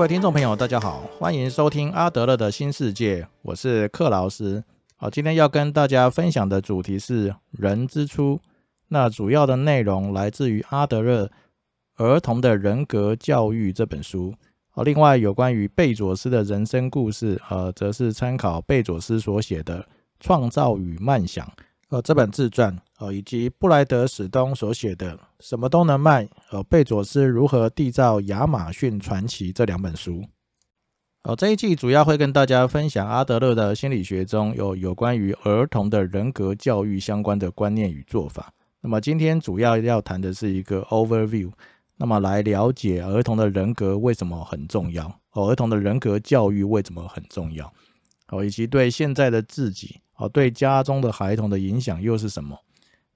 各位听众朋友，大家好，欢迎收听阿德勒的新世界，我是克劳斯。好，今天要跟大家分享的主题是人之初。那主要的内容来自于阿德勒《儿童的人格教育》这本书。好，另外有关于贝佐斯的人生故事，呃，则是参考贝佐斯所写的《创造与梦想》呃这本自传，呃，以及布莱德史东所写的《什么都能卖》呃贝佐斯如何缔造亚马逊传奇这两本书。好，这一季主要会跟大家分享阿德勒的心理学中有有关于儿童的人格教育相关的观念与做法。那么今天主要要谈的是一个 overview。那么来了解儿童的人格为什么很重要哦？儿童的人格教育为什么很重要哦？以及对现在的自己哦，对家中的孩童的影响又是什么？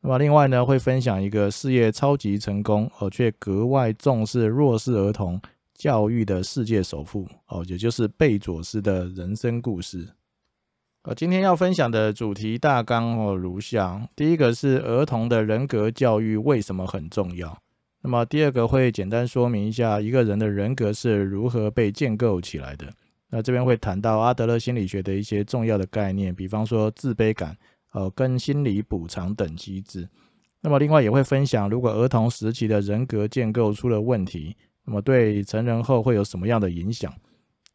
那么另外呢，会分享一个事业超级成功哦，却格外重视弱势儿童教育的世界首富哦，也就是贝佐斯的人生故事。呃，今天要分享的主题大纲哦如下：第一个是儿童的人格教育为什么很重要。那么第二个会简单说明一下一个人的人格是如何被建构起来的。那这边会谈到阿德勒心理学的一些重要的概念，比方说自卑感、呃跟心理补偿等机制。那么另外也会分享，如果儿童时期的人格建构出了问题，那么对成人后会有什么样的影响？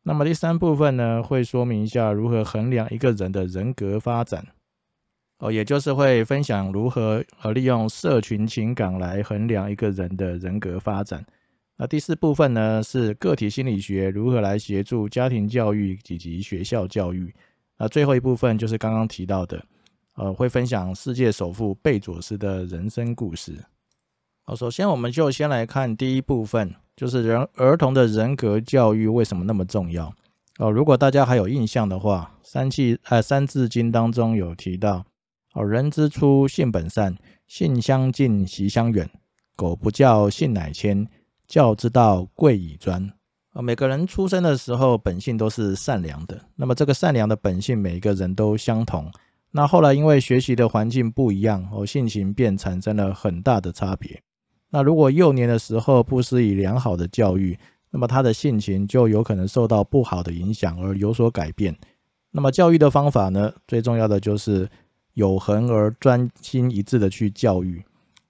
那么第三部分呢，会说明一下如何衡量一个人的人格发展。哦，也就是会分享如何呃利用社群情感来衡量一个人的人格发展。那第四部分呢是个体心理学如何来协助家庭教育以及学校教育。那最后一部分就是刚刚提到的，呃，会分享世界首富贝佐斯的人生故事。好，首先我们就先来看第一部分，就是人儿童的人格教育为什么那么重要？哦，如果大家还有印象的话，《三气呃三字经》当中有提到。哦，人之初，性本善，性相近，习相远。苟不教，性乃迁。教之道，贵以专。啊，每个人出生的时候，本性都是善良的。那么，这个善良的本性，每一个人都相同。那后来，因为学习的环境不一样，哦，性情便产生了很大的差别。那如果幼年的时候不施以良好的教育，那么他的性情就有可能受到不好的影响而有所改变。那么，教育的方法呢？最重要的就是。有恒而专心一致的去教育。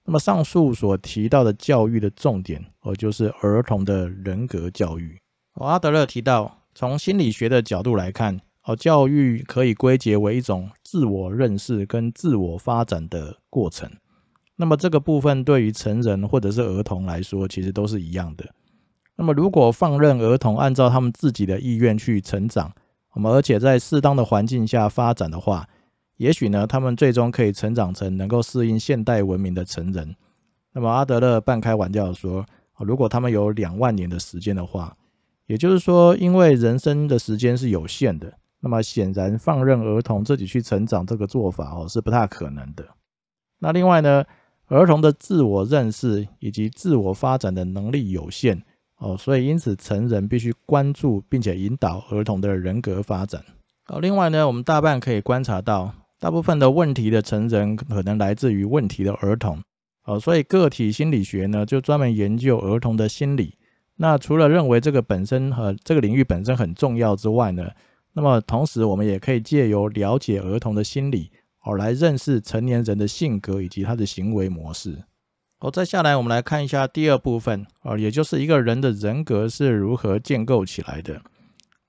那么上述所提到的教育的重点，哦，就是儿童的人格教育。哦，阿德勒提到，从心理学的角度来看，教育可以归结为一种自我认识跟自我发展的过程。那么这个部分对于成人或者是儿童来说，其实都是一样的。那么如果放任儿童按照他们自己的意愿去成长，我们而且在适当的环境下发展的话，也许呢，他们最终可以成长成能够适应现代文明的成人。那么阿德勒半开玩笑说，如果他们有两万年的时间的话，也就是说，因为人生的时间是有限的，那么显然放任儿童自己去成长这个做法哦是不太可能的。那另外呢，儿童的自我认识以及自我发展的能力有限哦，所以因此成人必须关注并且引导儿童的人格发展。哦，另外呢，我们大半可以观察到。大部分的问题的成人可能来自于问题的儿童，哦，所以个体心理学呢就专门研究儿童的心理。那除了认为这个本身和这个领域本身很重要之外呢，那么同时我们也可以借由了解儿童的心理，哦，来认识成年人的性格以及他的行为模式。哦，再下来我们来看一下第二部分，哦，也就是一个人的人格是如何建构起来的。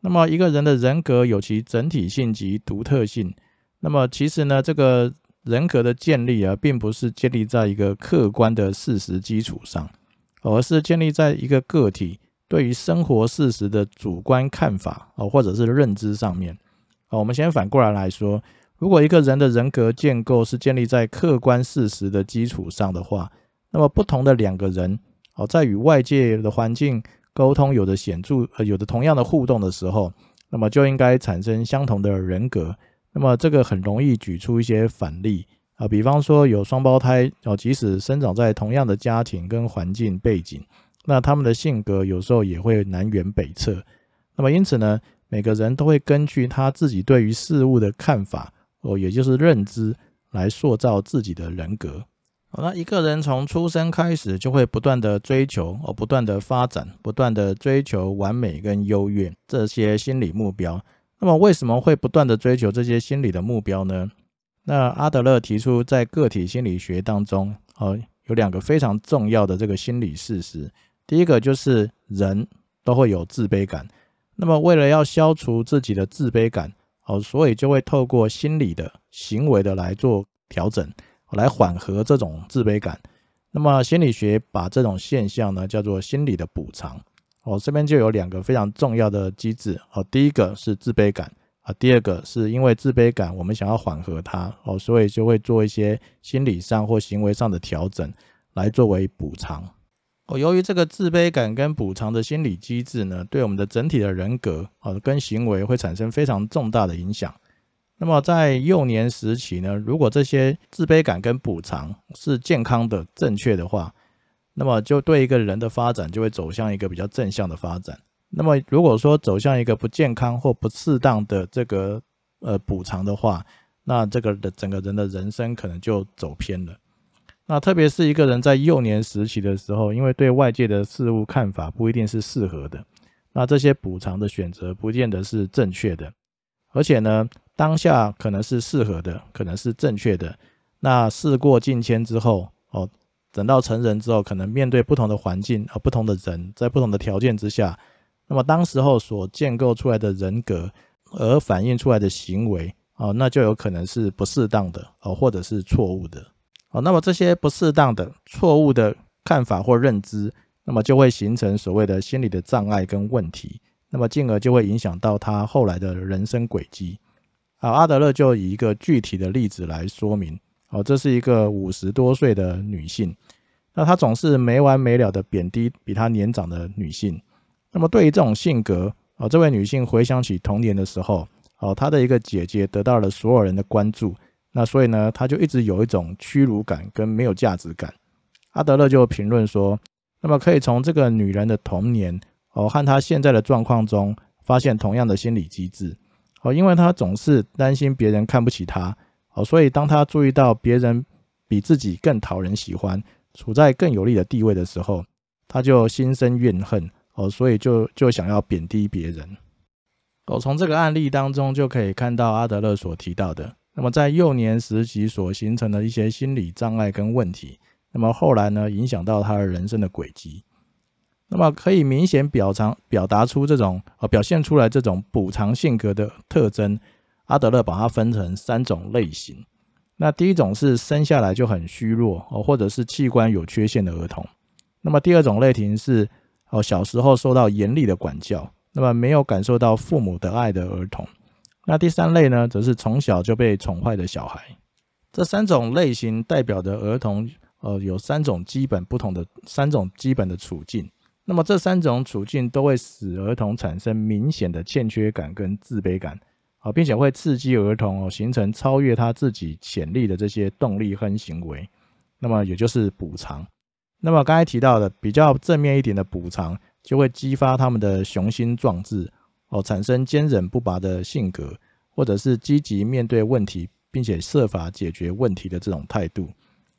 那么一个人的人格有其整体性及独特性。那么其实呢，这个人格的建立啊，并不是建立在一个客观的事实基础上，而是建立在一个个体对于生活事实的主观看法哦，或者是认知上面。哦，我们先反过来来说，如果一个人的人格建构是建立在客观事实的基础上的话，那么不同的两个人哦，在与外界的环境沟通有着显著有着同样的互动的时候，那么就应该产生相同的人格。那么这个很容易举出一些反例啊，比方说有双胞胎哦，即使生长在同样的家庭跟环境背景，那他们的性格有时候也会南辕北辙。那么因此呢，每个人都会根据他自己对于事物的看法哦，也就是认知来塑造自己的人格。那一个人从出生开始就会不断的追求哦，不断的发展，不断的追求完美跟优越这些心理目标。那么为什么会不断的追求这些心理的目标呢？那阿德勒提出，在个体心理学当中，哦，有两个非常重要的这个心理事实。第一个就是人都会有自卑感，那么为了要消除自己的自卑感，哦，所以就会透过心理的行为的来做调整。来缓和这种自卑感，那么心理学把这种现象呢叫做心理的补偿。哦，这边就有两个非常重要的机制。哦，第一个是自卑感啊，第二个是因为自卑感，我们想要缓和它，哦，所以就会做一些心理上或行为上的调整来作为补偿。哦，由于这个自卑感跟补偿的心理机制呢，对我们的整体的人格啊跟行为会产生非常重大的影响。那么在幼年时期呢，如果这些自卑感跟补偿是健康的、正确的话，那么就对一个人的发展就会走向一个比较正向的发展。那么如果说走向一个不健康或不适当的这个呃补偿的话，那这个的整个人的人生可能就走偏了。那特别是一个人在幼年时期的时候，因为对外界的事物看法不一定是适合的，那这些补偿的选择不见得是正确的，而且呢。当下可能是适合的，可能是正确的。那事过境迁之后，哦，等到成人之后，可能面对不同的环境和不同的人，在不同的条件之下，那么当时候所建构出来的人格，而反映出来的行为，哦，那就有可能是不适当的，哦，或者是错误的，哦，那么这些不适当的、错误的看法或认知，那么就会形成所谓的心理的障碍跟问题，那么进而就会影响到他后来的人生轨迹。啊，阿德勒就以一个具体的例子来说明。哦，这是一个五十多岁的女性，那她总是没完没了的贬低比她年长的女性。那么对于这种性格，哦，这位女性回想起童年的时候，哦，她的一个姐姐得到了所有人的关注，那所以呢，她就一直有一种屈辱感跟没有价值感。阿德勒就评论说，那么可以从这个女人的童年，哦，和她现在的状况中，发现同样的心理机制。哦，因为他总是担心别人看不起他，哦，所以当他注意到别人比自己更讨人喜欢，处在更有利的地位的时候，他就心生怨恨，哦，所以就就想要贬低别人。哦，从这个案例当中就可以看到阿德勒所提到的，那么在幼年时期所形成的一些心理障碍跟问题，那么后来呢，影响到他的人生的轨迹。那么可以明显表长表达出这种呃表现出来这种补偿性格的特征，阿德勒把它分成三种类型。那第一种是生下来就很虚弱哦，或者是器官有缺陷的儿童。那么第二种类型是哦小时候受到严厉的管教，那么没有感受到父母的爱的儿童。那第三类呢，则是从小就被宠坏的小孩。这三种类型代表的儿童，呃，有三种基本不同的三种基本的处境。那么这三种处境都会使儿童产生明显的欠缺感跟自卑感，啊，并且会刺激儿童哦形成超越他自己潜力的这些动力和行为。那么也就是补偿。那么刚才提到的比较正面一点的补偿，就会激发他们的雄心壮志，哦，产生坚韧不拔的性格，或者是积极面对问题，并且设法解决问题的这种态度。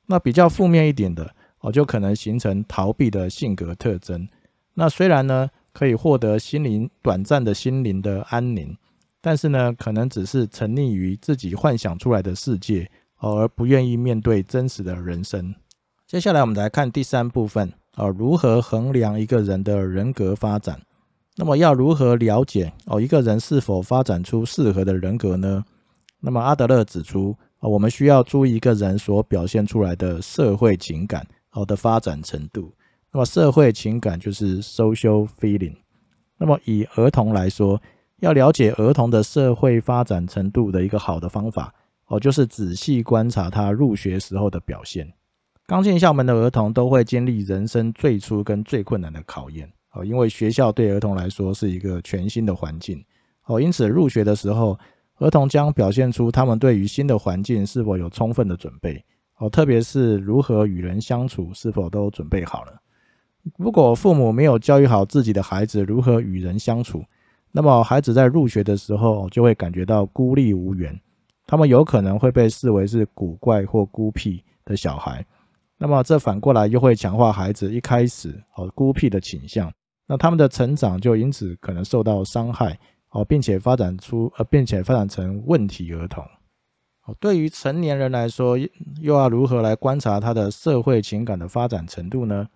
那比较负面一点的。哦，就可能形成逃避的性格特征。那虽然呢，可以获得心灵短暂的心灵的安宁，但是呢，可能只是沉溺于自己幻想出来的世界哦，而不愿意面对真实的人生。接下来我们来看第三部分，哦，如何衡量一个人的人格发展？那么要如何了解哦一个人是否发展出适合的人格呢？那么阿德勒指出，啊，我们需要注意一个人所表现出来的社会情感。好的发展程度，那么社会情感就是 social feeling。那么以儿童来说，要了解儿童的社会发展程度的一个好的方法，哦，就是仔细观察他入学时候的表现。刚进校门的儿童都会经历人生最初跟最困难的考验，哦，因为学校对儿童来说是一个全新的环境，哦，因此入学的时候，儿童将表现出他们对于新的环境是否有充分的准备。哦，特别是如何与人相处，是否都准备好了？如果父母没有教育好自己的孩子如何与人相处，那么孩子在入学的时候就会感觉到孤立无援，他们有可能会被视为是古怪或孤僻的小孩，那么这反过来又会强化孩子一开始哦孤僻的倾向，那他们的成长就因此可能受到伤害哦，并且发展出呃，并且发展成问题儿童。哦，对于成年人来说，又要如何来观察他的社会情感的发展程度呢？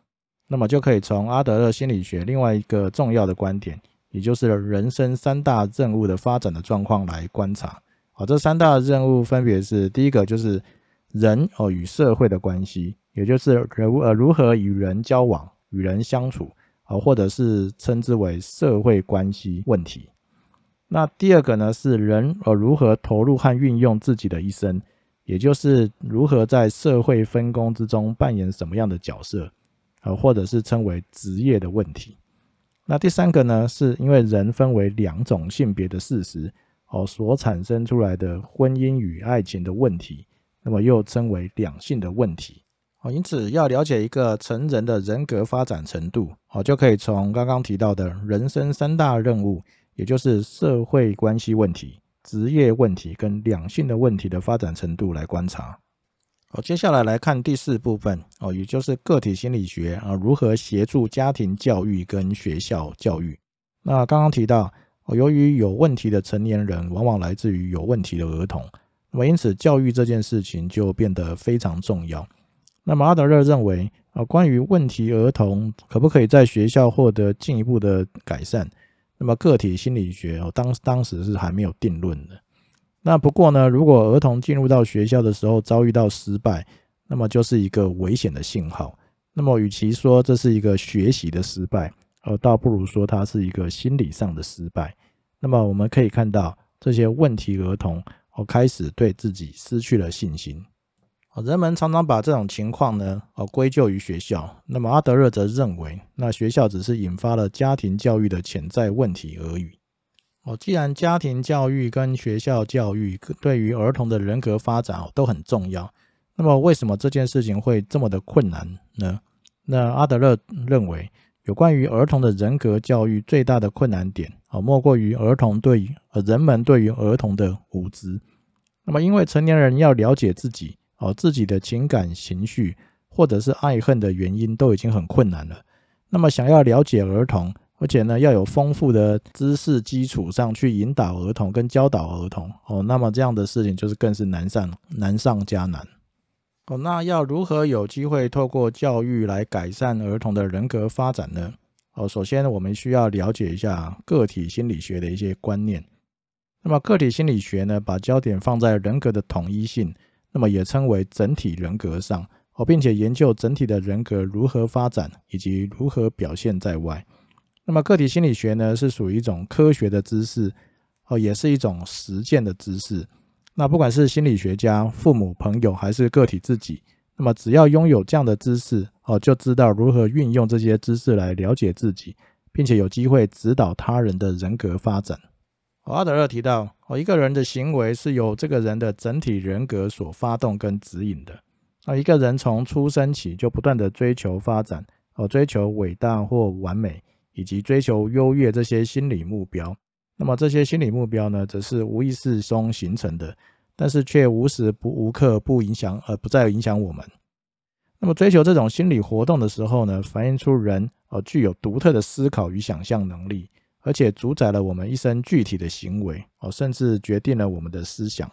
那么就可以从阿德勒心理学另外一个重要的观点，也就是人生三大任务的发展的状况来观察。好，这三大任务分别是：第一个就是人哦与社会的关系，也就是如呃如何与人交往、与人相处，啊，或者是称之为社会关系问题。那第二个呢，是人呃如何投入和运用自己的一生，也就是如何在社会分工之中扮演什么样的角色，呃，或者是称为职业的问题。那第三个呢，是因为人分为两种性别的事实，哦所产生出来的婚姻与爱情的问题，那么又称为两性的问题。因此要了解一个成人的人格发展程度，哦，就可以从刚刚提到的人生三大任务。也就是社会关系问题、职业问题跟两性的问题的发展程度来观察。好，接下来来看第四部分哦，也就是个体心理学啊，如何协助家庭教育跟学校教育。那刚刚提到哦，由于有问题的成年人往往来自于有问题的儿童，那么因此教育这件事情就变得非常重要。那么阿德勒认为啊，关于问题儿童可不可以在学校获得进一步的改善？那么个体心理学哦，当当时是还没有定论的。那不过呢，如果儿童进入到学校的时候遭遇到失败，那么就是一个危险的信号。那么与其说这是一个学习的失败，而倒不如说它是一个心理上的失败。那么我们可以看到这些问题儿童哦，开始对自己失去了信心。人们常常把这种情况呢，哦归咎于学校。那么阿德勒则认为，那学校只是引发了家庭教育的潜在问题而已。哦，既然家庭教育跟学校教育对于儿童的人格发展哦都很重要，那么为什么这件事情会这么的困难呢？那阿德勒认为，有关于儿童的人格教育最大的困难点，哦莫过于儿童对于呃人们对于儿童的无知。那么因为成年人要了解自己。哦，自己的情感情绪或者是爱恨的原因都已经很困难了。那么，想要了解儿童，而且呢要有丰富的知识基础上去引导儿童跟教导儿童，哦，那么这样的事情就是更是难上难上加难。哦，那要如何有机会透过教育来改善儿童的人格发展呢？哦，首先我们需要了解一下个体心理学的一些观念。那么，个体心理学呢，把焦点放在人格的统一性。那么也称为整体人格上哦，并且研究整体的人格如何发展以及如何表现在外。那么个体心理学呢，是属于一种科学的知识哦，也是一种实践的知识。那不管是心理学家、父母、朋友，还是个体自己，那么只要拥有这样的知识哦，就知道如何运用这些知识来了解自己，并且有机会指导他人的人格发展。阿德勒提到，哦，一个人的行为是由这个人的整体人格所发动跟指引的。那一个人从出生起就不断的追求发展，哦，追求伟大或完美，以及追求优越这些心理目标。那么这些心理目标呢，则是无意识中形成的，但是却无时不无刻不影响，而不再影响我们。那么追求这种心理活动的时候呢，反映出人哦具有独特的思考与想象能力。而且主宰了我们一生具体的行为哦，甚至决定了我们的思想。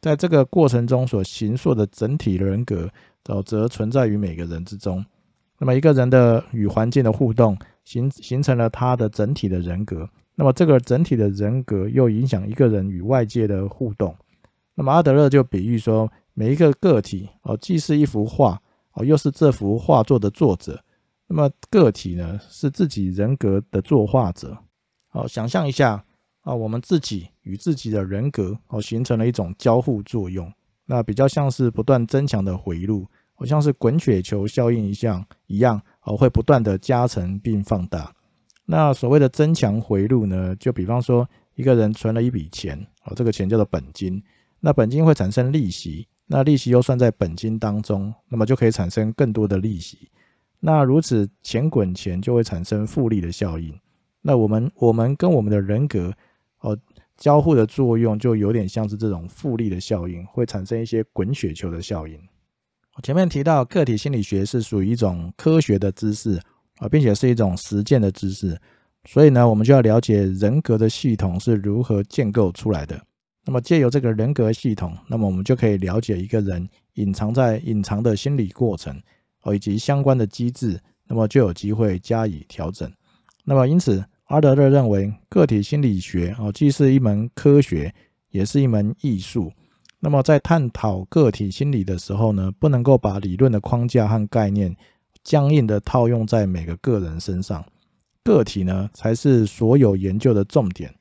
在这个过程中所形塑的整体人格，哦，则存在于每个人之中。那么一个人的与环境的互动，形形成了他的整体的人格。那么这个整体的人格又影响一个人与外界的互动。那么阿德勒就比喻说，每一个个体哦，既是一幅画哦，又是这幅画作的作者。那么个体呢，是自己人格的作画者。好，想象一下啊，我们自己与自己的人格哦，形成了一种交互作用。那比较像是不断增强的回路，好像是滚雪球效应一样一样哦，会不断的加成并放大。那所谓的增强回路呢，就比方说一个人存了一笔钱哦，这个钱叫做本金。那本金会产生利息，那利息又算在本金当中，那么就可以产生更多的利息。那如此钱滚钱就会产生复利的效应。那我们我们跟我们的人格哦交互的作用就有点像是这种复利的效应，会产生一些滚雪球的效应。我前面提到个体心理学是属于一种科学的知识啊，并且是一种实践的知识，所以呢，我们就要了解人格的系统是如何建构出来的。那么借由这个人格系统，那么我们就可以了解一个人隐藏在隐藏的心理过程哦，以及相关的机制，那么就有机会加以调整。那么因此，阿德勒认为个体心理学哦，既是一门科学，也是一门艺术。那么在探讨个体心理的时候呢，不能够把理论的框架和概念僵硬的套用在每个个人身上，个体呢才是所有研究的重点。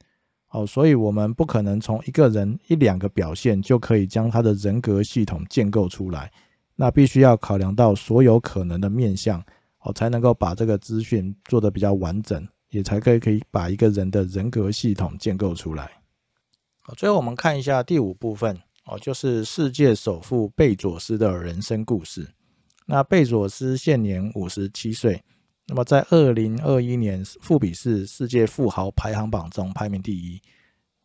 哦，所以我们不可能从一个人一两个表现就可以将他的人格系统建构出来，那必须要考量到所有可能的面相，哦，才能够把这个资讯做得比较完整，也才可以可以把一个人的人格系统建构出来。最后我们看一下第五部分。哦，就是世界首富贝佐斯的人生故事。那贝佐斯现年五十七岁，那么在二零二一年富比士世界富豪排行榜中排名第一，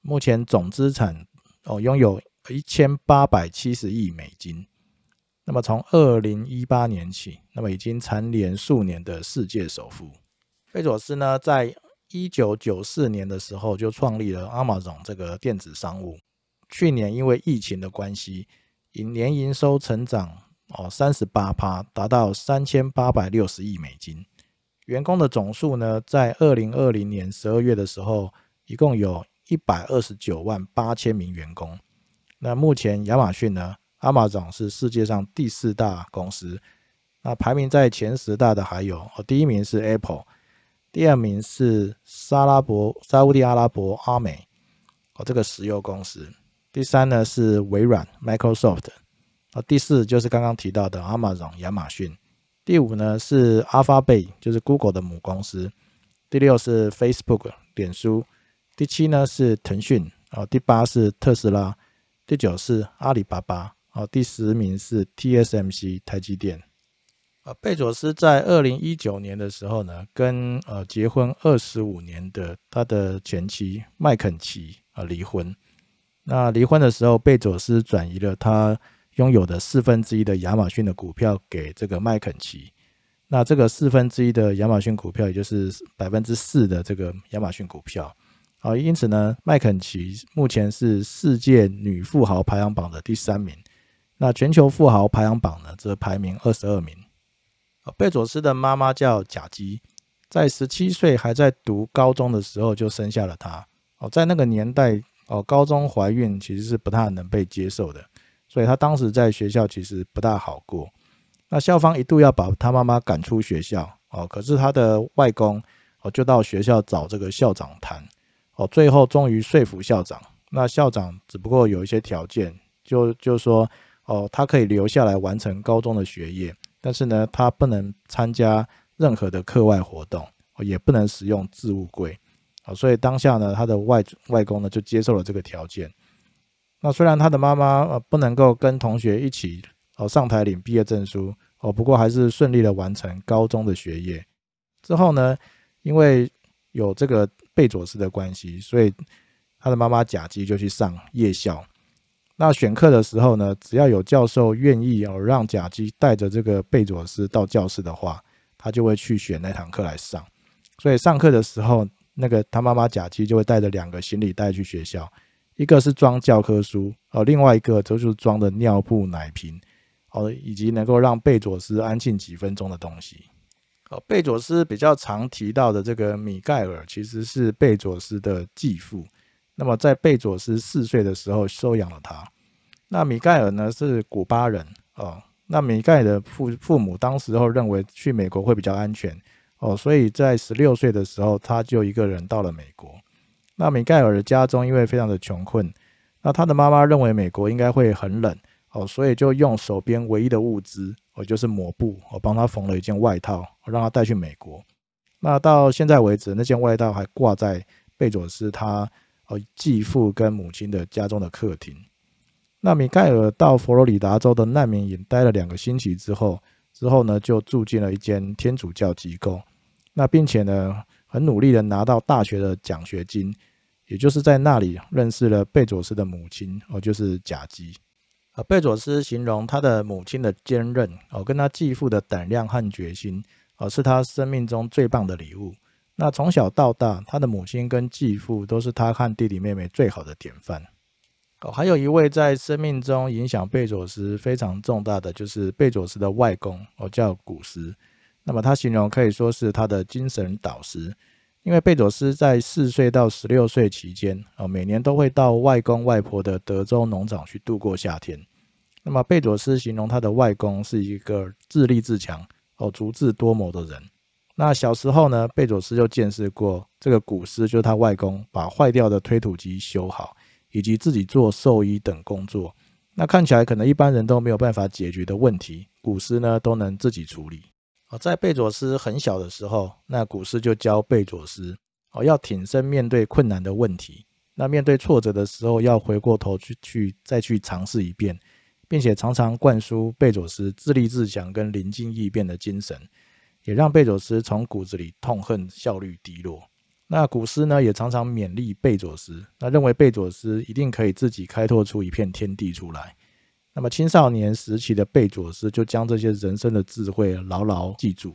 目前总资产哦拥有一千八百七十亿美金。那么从二零一八年起，那么已经蝉联数年的世界首富。贝佐斯呢，在一九九四年的时候就创立了 Amazon 这个电子商务。去年因为疫情的关系，营年营收成长哦三十八趴，达到三千八百六十亿美金。员工的总数呢，在二零二零年十二月的时候，一共有一百二十九万八千名员工。那目前亚马逊呢，Amazon 是世界上第四大公司。那排名在前十大的还有哦，第一名是 Apple，第二名是沙拉伯沙地阿拉伯阿美哦，这个石油公司。第三呢是微软 Microsoft，啊，第四就是刚刚提到的 Amazon 亚马逊，第五呢是 Alphabet 就是 Google 的母公司，第六是 Facebook 脸书，第七呢是腾讯，啊，第八是特斯拉，第九是阿里巴巴，啊，第十名是 TSMC 台积电，啊，贝佐斯在二零一九年的时候呢，跟呃结婚二十五年的他的前妻麦肯齐啊离婚。那离婚的时候，贝佐斯转移了他拥有的四分之一的亚马逊的股票给这个麦肯齐。那这个四分之一的亚马逊股票，也就是百分之四的这个亚马逊股票。好，因此呢，麦肯齐目前是世界女富豪排行榜的第三名。那全球富豪排行榜呢，则排名二十二名。贝佐斯的妈妈叫贾基，在十七岁还在读高中的时候就生下了他。哦，在那个年代。哦，高中怀孕其实是不太能被接受的，所以他当时在学校其实不大好过。那校方一度要把他妈妈赶出学校，哦，可是他的外公哦就到学校找这个校长谈，哦，最后终于说服校长。那校长只不过有一些条件，就就说哦，他可以留下来完成高中的学业，但是呢，他不能参加任何的课外活动，也不能使用置物柜。所以当下呢，他的外外公呢就接受了这个条件。那虽然他的妈妈呃不能够跟同学一起哦上台领毕业证书哦，不过还是顺利的完成高中的学业。之后呢，因为有这个贝佐斯的关系，所以他的妈妈贾基就去上夜校。那选课的时候呢，只要有教授愿意哦让贾基带着这个贝佐斯到教室的话，他就会去选那堂课来上。所以上课的时候。那个他妈妈甲基就会带着两个行李袋去学校，一个是装教科书，哦，另外一个就是装的尿布、奶瓶，哦，以及能够让贝佐斯安静几分钟的东西。哦，贝佐斯比较常提到的这个米盖尔，其实是贝佐斯的继父。那么在贝佐斯四岁的时候收养了他。那米盖尔呢是古巴人，哦，那米盖尔的父父母当时候认为去美国会比较安全。哦，所以在十六岁的时候，他就一个人到了美国。那米盖尔的家中因为非常的穷困，那他的妈妈认为美国应该会很冷，哦，所以就用手边唯一的物资，哦，就是抹布，我帮他缝了一件外套，让他带去美国。那到现在为止，那件外套还挂在贝佐斯他哦继父跟母亲的家中的客厅。那米盖尔到佛罗里达州的难民营待了两个星期之后。之后呢，就住进了一间天主教机构，那并且呢，很努力的拿到大学的奖学金，也就是在那里认识了贝佐斯的母亲，哦，就是贾基。呃，贝佐斯形容他的母亲的坚韧哦，跟他继父的胆量和决心哦，是他生命中最棒的礼物。那从小到大，他的母亲跟继父都是他和弟弟妹妹最好的典范。哦，还有一位在生命中影响贝佐斯非常重大的，就是贝佐斯的外公哦，叫古斯。那么他形容可以说是他的精神导师，因为贝佐斯在四岁到十六岁期间哦，每年都会到外公外婆的德州农场去度过夏天。那么贝佐斯形容他的外公是一个自立自强哦、足智多谋的人。那小时候呢，贝佐斯就见识过这个古斯，就是他外公把坏掉的推土机修好，以及自己做兽医等工作。那看起来可能一般人都没有办法解决的问题，古斯呢都能自己处理。哦，在贝佐斯很小的时候，那古斯就教贝佐斯哦要挺身面对困难的问题。那面对挫折的时候，要回过头去去再去尝试一遍，并且常常灌输贝佐斯自立自强跟临机应变的精神。也让贝佐斯从骨子里痛恨效率低落。那古斯呢，也常常勉励贝佐斯，那认为贝佐斯一定可以自己开拓出一片天地出来。那么青少年时期的贝佐斯就将这些人生的智慧牢牢记住。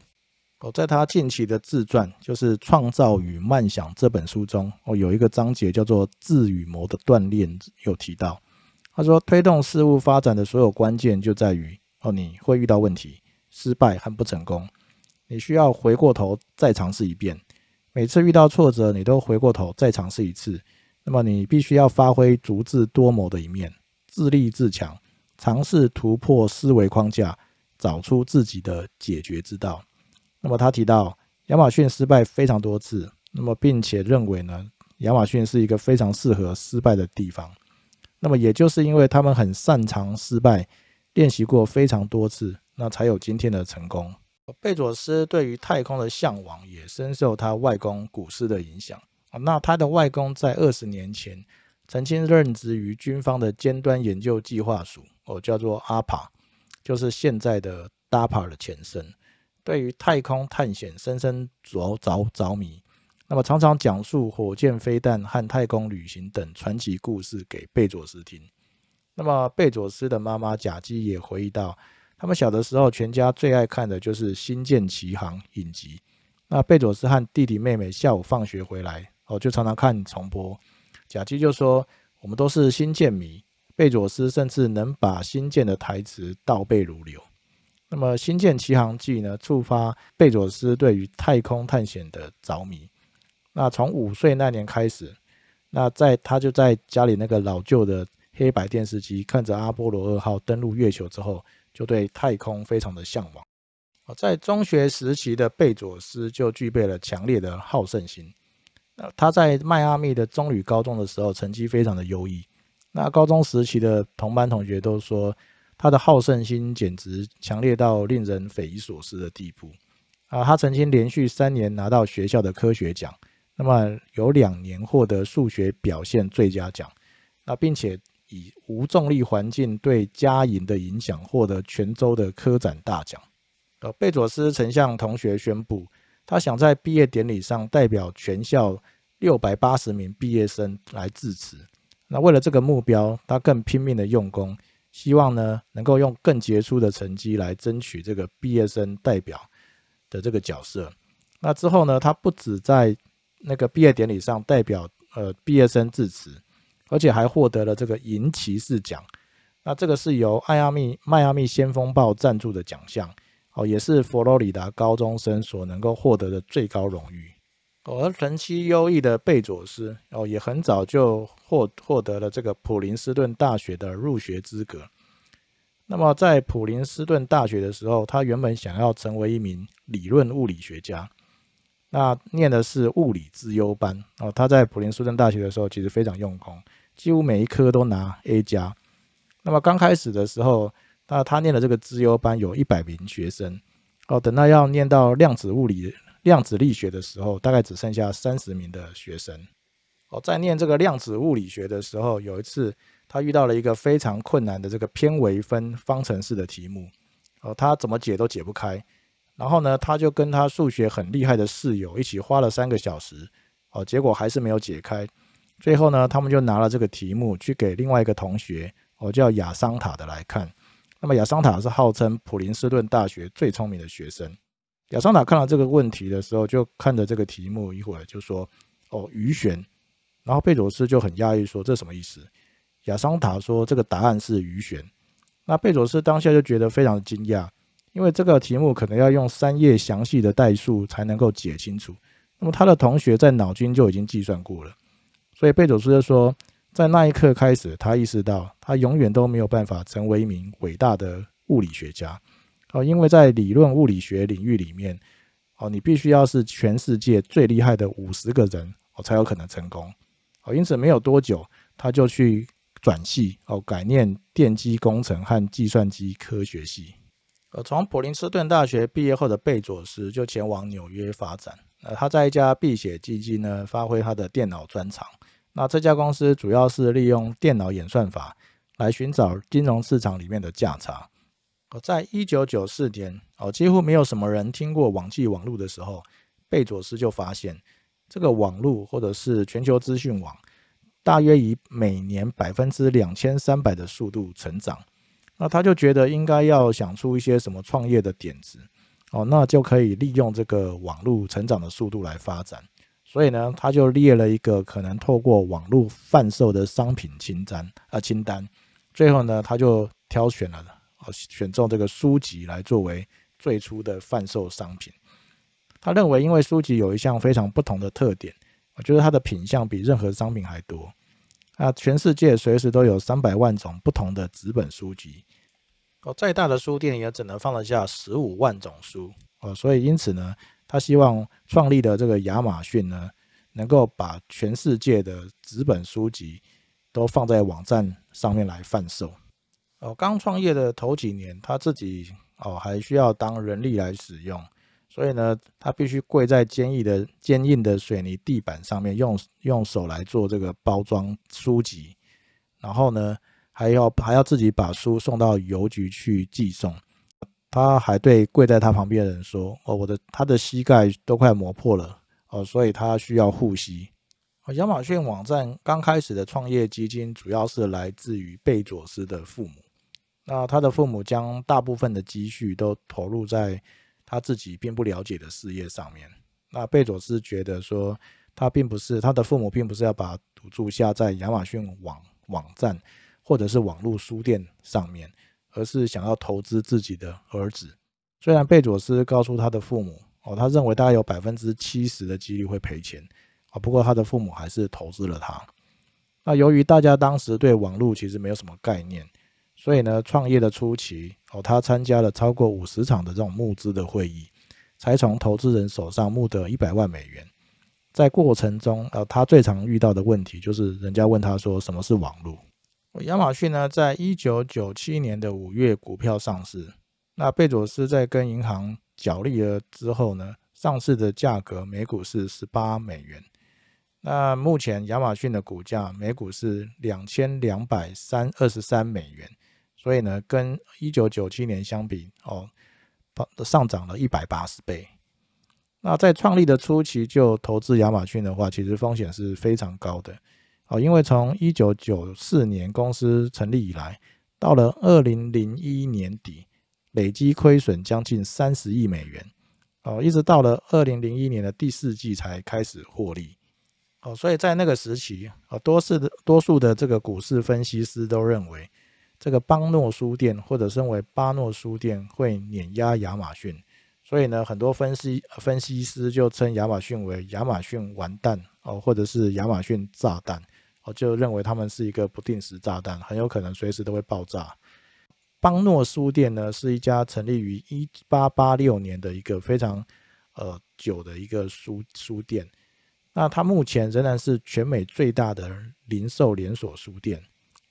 哦，在他近期的自传，就是《创造与幻想》这本书中，哦，有一个章节叫做“智与谋的锻炼”，有提到，他说，推动事物发展的所有关键就在于，哦，你会遇到问题、失败和不成功。你需要回过头再尝试一遍，每次遇到挫折，你都回过头再尝试一次。那么你必须要发挥足智多谋的一面，自立自强，尝试突破思维框架，找出自己的解决之道。那么他提到亚马逊失败非常多次，那么并且认为呢，亚马逊是一个非常适合失败的地方。那么也就是因为他们很擅长失败，练习过非常多次，那才有今天的成功。贝佐斯对于太空的向往也深受他外公古斯的影响。那他的外公在二十年前曾经任职于军方的尖端研究计划署，哦，叫做阿帕，就是现在的 DAPA 的前身。对于太空探险深深着着着迷，那么常常讲述火箭飞弹和太空旅行等传奇故事给贝佐斯听。那么贝佐斯的妈妈贾基也回忆到。他们小的时候，全家最爱看的就是《星舰奇航》影集。那贝佐斯和弟弟妹妹下午放学回来，哦，就常常看重播。贾基就说：“我们都是星舰迷。”贝佐斯甚至能把星舰的台词倒背如流。那么，《星舰奇航记》呢，触发贝佐斯对于太空探险的着迷。那从五岁那年开始，那在他就在家里那个老旧的黑白电视机，看着阿波罗二号登陆月球之后。就对太空非常的向往在中学时期的贝佐斯就具备了强烈的好胜心。呃，他在迈阿密的中旅高中的时候，成绩非常的优异。那高中时期的同班同学都说，他的好胜心简直强烈到令人匪夷所思的地步。啊，他曾经连续三年拿到学校的科学奖，那么有两年获得数学表现最佳奖。那并且。以无重力环境对家营的影响，获得泉州的科展大奖。呃，贝佐斯曾向同学宣布，他想在毕业典礼上代表全校六百八十名毕业生来致辞。那为了这个目标，他更拼命的用功，希望呢能够用更杰出的成绩来争取这个毕业生代表的这个角色。那之后呢，他不止在那个毕业典礼上代表呃毕业生致辞。而且还获得了这个银骑士奖，那这个是由迈阿密迈阿密先锋报赞助的奖项，哦，也是佛罗里达高中生所能够获得的最高荣誉。而成绩优异的贝佐斯，哦，也很早就获获得了这个普林斯顿大学的入学资格。那么在普林斯顿大学的时候，他原本想要成为一名理论物理学家。那念的是物理资优班哦，他在普林斯顿大学的时候其实非常用功。几乎每一科都拿 A 加。那么刚开始的时候，那他念的这个资优班有一百名学生哦。等到要念到量子物理、量子力学的时候，大概只剩下三十名的学生哦。在念这个量子物理学的时候，有一次他遇到了一个非常困难的这个偏微分方程式的题目哦，他怎么解都解不开。然后呢，他就跟他数学很厉害的室友一起花了三个小时哦，结果还是没有解开。最后呢，他们就拿了这个题目去给另外一个同学我叫亚桑塔的来看。那么亚桑塔是号称普林斯顿大学最聪明的学生。亚桑塔看到这个问题的时候，就看着这个题目，一会儿就说：“哦，鱼旋。”然后贝佐斯就很讶异说：“这什么意思？”亚桑塔说：“这个答案是鱼旋。”那贝佐斯当下就觉得非常惊讶，因为这个题目可能要用三页详细的代数才能够解清楚。那么他的同学在脑筋就已经计算过了，所以贝佐斯就说，在那一刻开始，他意识到他永远都没有办法成为一名伟大的物理学家哦，因为在理论物理学领域里面哦，你必须要是全世界最厉害的五十个人哦，才有可能成功哦。因此没有多久，他就去转系哦，改念电机工程和计算机科学系。呃，从普林斯顿大学毕业后的贝佐斯就前往纽约发展。呃，他在一家避险基金呢，发挥他的电脑专长。那这家公司主要是利用电脑演算法来寻找金融市场里面的价差。哦，在一九九四年，哦，几乎没有什么人听过网际网络的时候，贝佐斯就发现，这个网络或者是全球资讯网，大约以每年百分之两千三百的速度成长。那他就觉得应该要想出一些什么创业的点子。哦，那就可以利用这个网络成长的速度来发展，所以呢，他就列了一个可能透过网络贩售的商品清单啊清单，最后呢，他就挑选了哦选中这个书籍来作为最初的贩售商品。他认为，因为书籍有一项非常不同的特点，我觉得它的品相比任何商品还多。啊，全世界随时都有三百万种不同的纸本书籍。哦，再大的书店也只能放得下十五万种书哦，所以因此呢，他希望创立的这个亚马逊呢，能够把全世界的纸本书籍都放在网站上面来贩售。哦，刚创业的头几年，他自己哦还需要当人力来使用，所以呢，他必须跪在坚硬的坚硬的水泥地板上面，用用手来做这个包装书籍，然后呢。还要还要自己把书送到邮局去寄送，他还对跪在他旁边的人说：“哦，我的他的膝盖都快磨破了哦，所以他需要护膝。”亚马逊网站刚开始的创业基金主要是来自于贝佐斯的父母，那他的父母将大部分的积蓄都投入在他自己并不了解的事业上面。那贝佐斯觉得说，他并不是他的父母并不是要把赌注下在亚马逊网网站。或者是网络书店上面，而是想要投资自己的儿子。虽然贝佐斯告诉他的父母，哦，他认为大概有百分之七十的几率会赔钱，啊，不过他的父母还是投资了他。那由于大家当时对网络其实没有什么概念，所以呢，创业的初期，哦，他参加了超过五十场的这种募资的会议，才从投资人手上募得一百万美元。在过程中，呃，他最常遇到的问题就是人家问他说什么是网络。亚马逊呢，在一九九七年的五月股票上市。那贝佐斯在跟银行角力了之后呢，上市的价格每股是十八美元。那目前亚马逊的股价每股是两千两百三二十三美元，所以呢，跟一九九七年相比，哦，上涨了一百八十倍。那在创立的初期就投资亚马逊的话，其实风险是非常高的。哦，因为从一九九四年公司成立以来，到了二零零一年底，累积亏损将近三十亿美元。哦，一直到了二零零一年的第四季才开始获利。哦，所以在那个时期，哦，多数的多数的这个股市分析师都认为，这个邦诺书店或者称为巴诺书店会碾压亚马逊。所以呢，很多分析分析师就称亚马逊为亚马逊完蛋哦，或者是亚马逊炸弹。哦就认为他们是一个不定时炸弹，很有可能随时都会爆炸。邦诺书店呢，是一家成立于一八八六年的一个非常呃久的一个书书店。那它目前仍然是全美最大的零售连锁书店。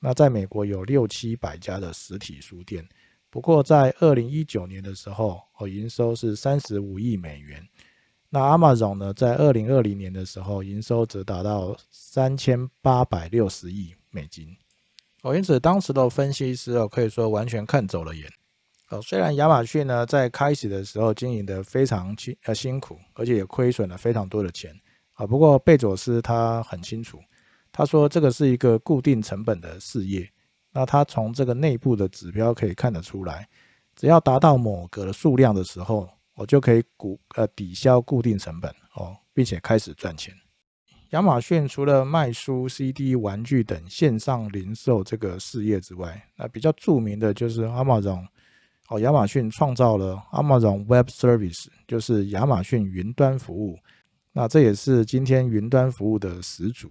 那在美国有六七百家的实体书店。不过在二零一九年的时候，哦，营收是三十五亿美元。那 Amazon 呢，在二零二零年的时候，营收则达到三千八百六十亿美金。哦，因此当时的分析师哦，可以说完全看走了眼。哦，虽然亚马逊呢在开始的时候经营的非常辛呃辛苦，而且也亏损了非常多的钱啊。不过贝佐斯他很清楚，他说这个是一个固定成本的事业，那他从这个内部的指标可以看得出来，只要达到某个数量的时候，我就可以股呃抵消固定成本哦，并且开始赚钱。亚马逊除了卖书、CD、玩具等线上零售这个事业之外，那比较著名的就是 Amazon 哦，亚马逊创造了 Amazon Web Service，就是亚马逊云端服务。那这也是今天云端服务的始祖。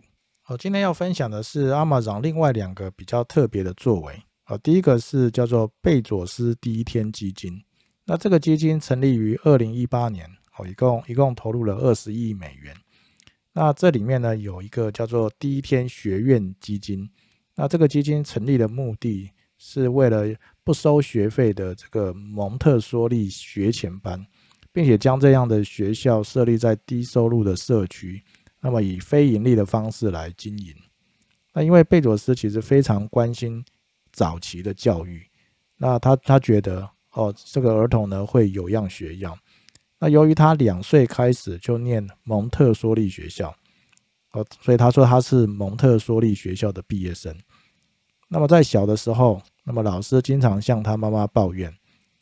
我，今天要分享的是 Amazon 另外两个比较特别的作为。啊，第一个是叫做贝佐斯第一天基金。那这个基金成立于二零一八年，哦，一共一共投入了二十亿美元。那这里面呢，有一个叫做第一天学院基金。那这个基金成立的目的是为了不收学费的这个蒙特梭利学前班，并且将这样的学校设立在低收入的社区，那么以非盈利的方式来经营。那因为贝佐斯其实非常关心早期的教育，那他他觉得哦，这个儿童呢会有样学样。那由于他两岁开始就念蒙特梭利学校，哦，所以他说他是蒙特梭利学校的毕业生。那么在小的时候，那么老师经常向他妈妈抱怨，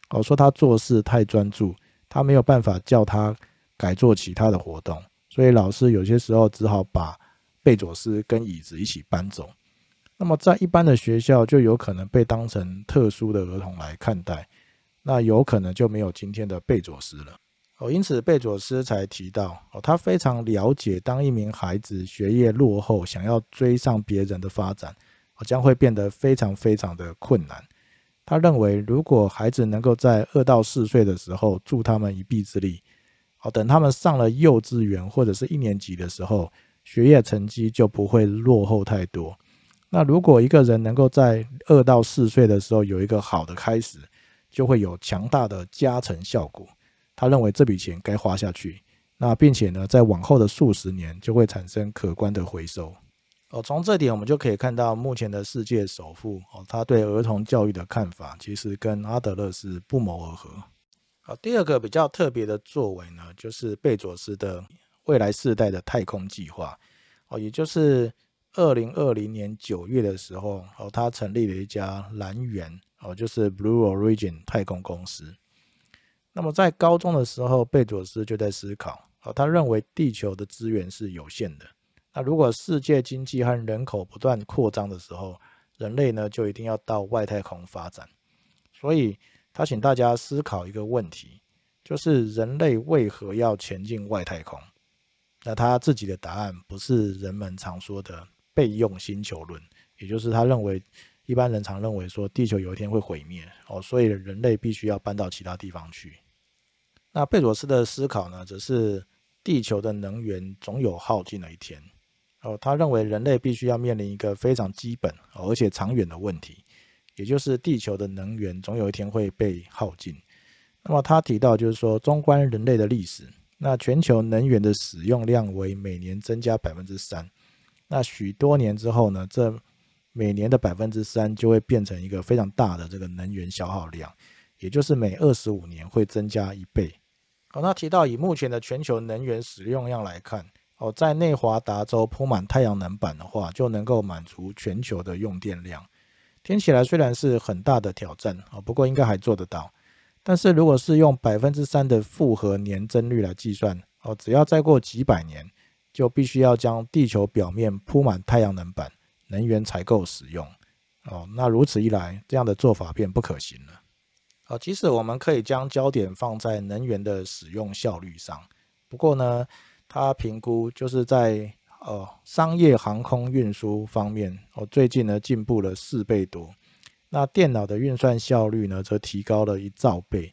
哦，说他做事太专注，他没有办法叫他改做其他的活动，所以老师有些时候只好把贝佐斯跟椅子一起搬走。那么在一般的学校就有可能被当成特殊的儿童来看待，那有可能就没有今天的贝佐斯了。哦，因此贝佐斯才提到，哦，他非常了解，当一名孩子学业落后，想要追上别人的发展，哦，将会变得非常非常的困难。他认为，如果孩子能够在二到四岁的时候助他们一臂之力，哦，等他们上了幼稚园或者是一年级的时候，学业成绩就不会落后太多。那如果一个人能够在二到四岁的时候有一个好的开始，就会有强大的加成效果。他认为这笔钱该花下去，那并且呢，在往后的数十年就会产生可观的回收。哦，从这点我们就可以看到，目前的世界首富哦，他对儿童教育的看法其实跟阿德勒是不谋而合。好，第二个比较特别的作为呢，就是贝佐斯的未来世代的太空计划。哦，也就是二零二零年九月的时候，哦，他成立了一家蓝源哦，就是 Blue Origin 太空公司。那么在高中的时候，贝佐斯就在思考，哦，他认为地球的资源是有限的。那如果世界经济和人口不断扩张的时候，人类呢就一定要到外太空发展。所以他请大家思考一个问题，就是人类为何要前进外太空？那他自己的答案不是人们常说的备用星球论，也就是他认为。一般人常认为说地球有一天会毁灭哦，所以人类必须要搬到其他地方去。那贝佐斯的思考呢，则是地球的能源总有耗尽的一天哦。他认为人类必须要面临一个非常基本而且长远的问题，也就是地球的能源总有一天会被耗尽。那么他提到就是说，纵观人类的历史，那全球能源的使用量为每年增加百分之三。那许多年之后呢，这每年的百分之三就会变成一个非常大的这个能源消耗量，也就是每二十五年会增加一倍。好，那提到以目前的全球能源使用量来看，哦，在内华达州铺满太阳能板的话，就能够满足全球的用电量。听起来虽然是很大的挑战啊，不过应该还做得到。但是如果是用百分之三的复合年增率来计算，哦，只要再过几百年，就必须要将地球表面铺满太阳能板。能源采购使用，哦，那如此一来，这样的做法便不可行了。哦，即使我们可以将焦点放在能源的使用效率上，不过呢，他评估就是在呃商业航空运输方面，哦，最近呢进步了四倍多。那电脑的运算效率呢，则提高了一兆倍。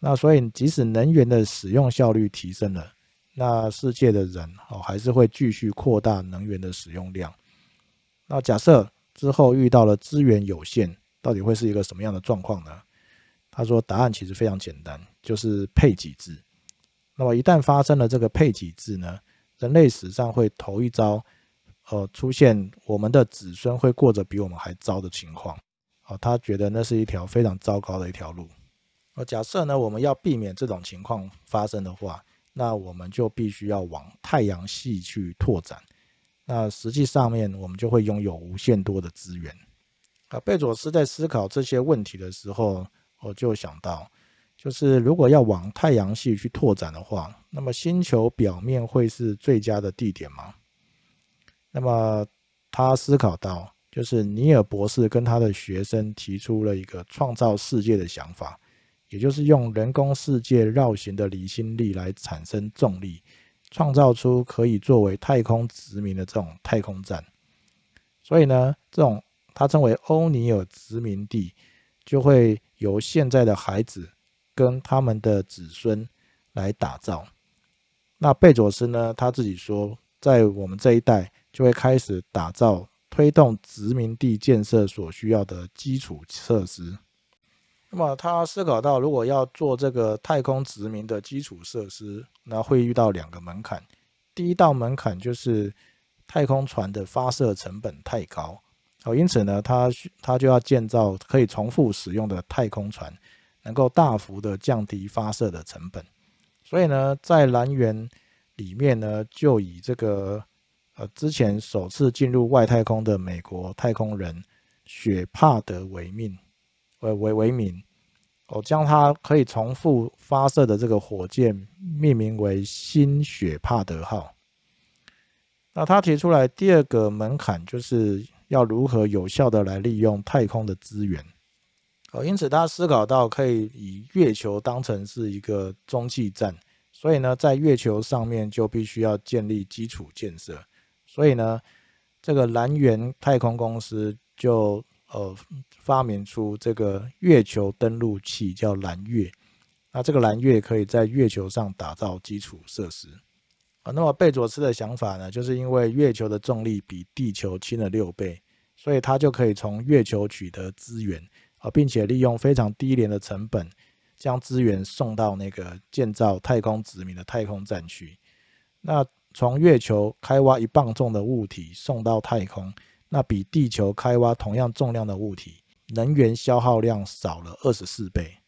那所以，即使能源的使用效率提升了，那世界的人哦，还是会继续扩大能源的使用量。那假设之后遇到了资源有限，到底会是一个什么样的状况呢？他说，答案其实非常简单，就是配给制。那么一旦发生了这个配给制呢，人类史上会头一遭，呃，出现我们的子孙会过着比我们还糟的情况。哦，他觉得那是一条非常糟糕的一条路。假设呢，我们要避免这种情况发生的话，那我们就必须要往太阳系去拓展。那实际上面，我们就会拥有无限多的资源。啊，贝佐斯在思考这些问题的时候，我就想到，就是如果要往太阳系去拓展的话，那么星球表面会是最佳的地点吗？那么他思考到，就是尼尔博士跟他的学生提出了一个创造世界的想法，也就是用人工世界绕行的离心力来产生重力，创造出可以作为太空殖民的这种太空站。所以呢，这种。他称为欧尼尔殖民地，就会由现在的孩子跟他们的子孙来打造。那贝佐斯呢，他自己说，在我们这一代就会开始打造推动殖民地建设所需要的基础设施。那么他思考到，如果要做这个太空殖民的基础设施，那会遇到两个门槛。第一道门槛就是太空船的发射成本太高。哦，因此呢，他他就要建造可以重复使用的太空船，能够大幅的降低发射的成本。所以呢，在蓝源里面呢，就以这个呃之前首次进入外太空的美国太空人雪帕德为命为为为名，哦，将它可以重复发射的这个火箭命名为新雪帕德号。那他提出来第二个门槛就是。要如何有效的来利用太空的资源？哦，因此他思考到可以以月球当成是一个中继站，所以呢，在月球上面就必须要建立基础建设。所以呢，这个蓝源太空公司就呃发明出这个月球登陆器，叫蓝月。那这个蓝月可以在月球上打造基础设施。啊那么贝佐斯的想法呢，就是因为月球的重力比地球轻了六倍，所以他就可以从月球取得资源啊，并且利用非常低廉的成本，将资源送到那个建造太空殖民的太空站去。那从月球开挖一磅重的物体送到太空，那比地球开挖同样重量的物体，能源消耗量少了二十四倍。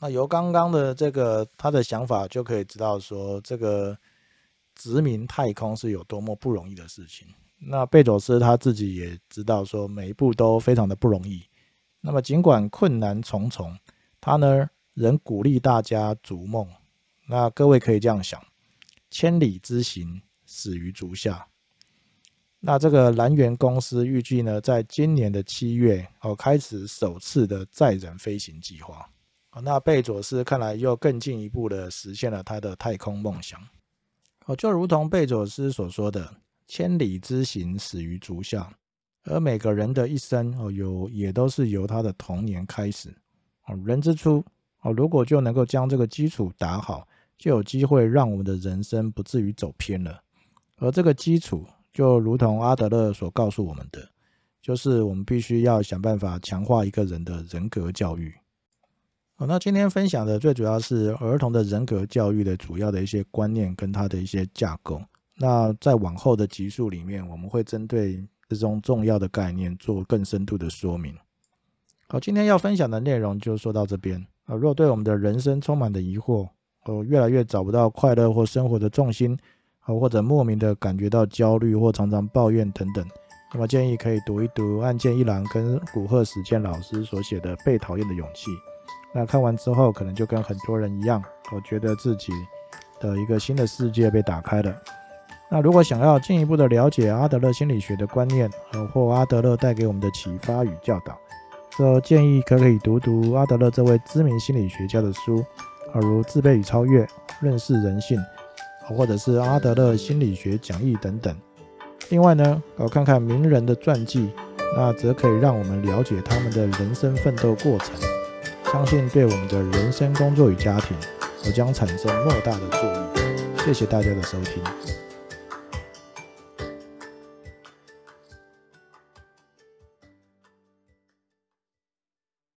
那由刚刚的这个他的想法就可以知道说这个。殖民太空是有多么不容易的事情。那贝佐斯他自己也知道，说每一步都非常的不容易。那么尽管困难重重，他呢仍鼓励大家逐梦。那各位可以这样想：千里之行，始于足下。那这个蓝源公司预计呢，在今年的七月哦，开始首次的载人飞行计划。那贝佐斯看来又更进一步的实现了他的太空梦想。哦，就如同贝佐斯所说的，“千里之行，始于足下”，而每个人的一生哦，有也都是由他的童年开始。哦，人之初哦，如果就能够将这个基础打好，就有机会让我们的人生不至于走偏了。而这个基础，就如同阿德勒所告诉我们的，就是我们必须要想办法强化一个人的人格教育。哦那今天分享的最主要是儿童的人格教育的主要的一些观念跟它的一些架构。那在往后的集数里面，我们会针对这种重要的概念做更深度的说明。好，今天要分享的内容就说到这边啊。如果对我们的人生充满的疑惑，哦，越来越找不到快乐或生活的重心，啊，或者莫名的感觉到焦虑或常常抱怨等等，那么建议可以读一读岸见一郎跟古贺史健老师所写的《被讨厌的勇气》。那看完之后，可能就跟很多人一样，我觉得自己的一个新的世界被打开了。那如果想要进一步的了解阿德勒心理学的观念，呃，或阿德勒带给我们的启发与教导，这建议可以读读阿德勒这位知名心理学家的书，如《自卑与超越》《认识人性》，或者是阿德勒心理学讲义等等。另外呢，呃，看看名人的传记，那则可以让我们了解他们的人生奋斗过程。相信对我们的人生、工作与家庭，都将产生莫大的作用。谢谢大家的收听。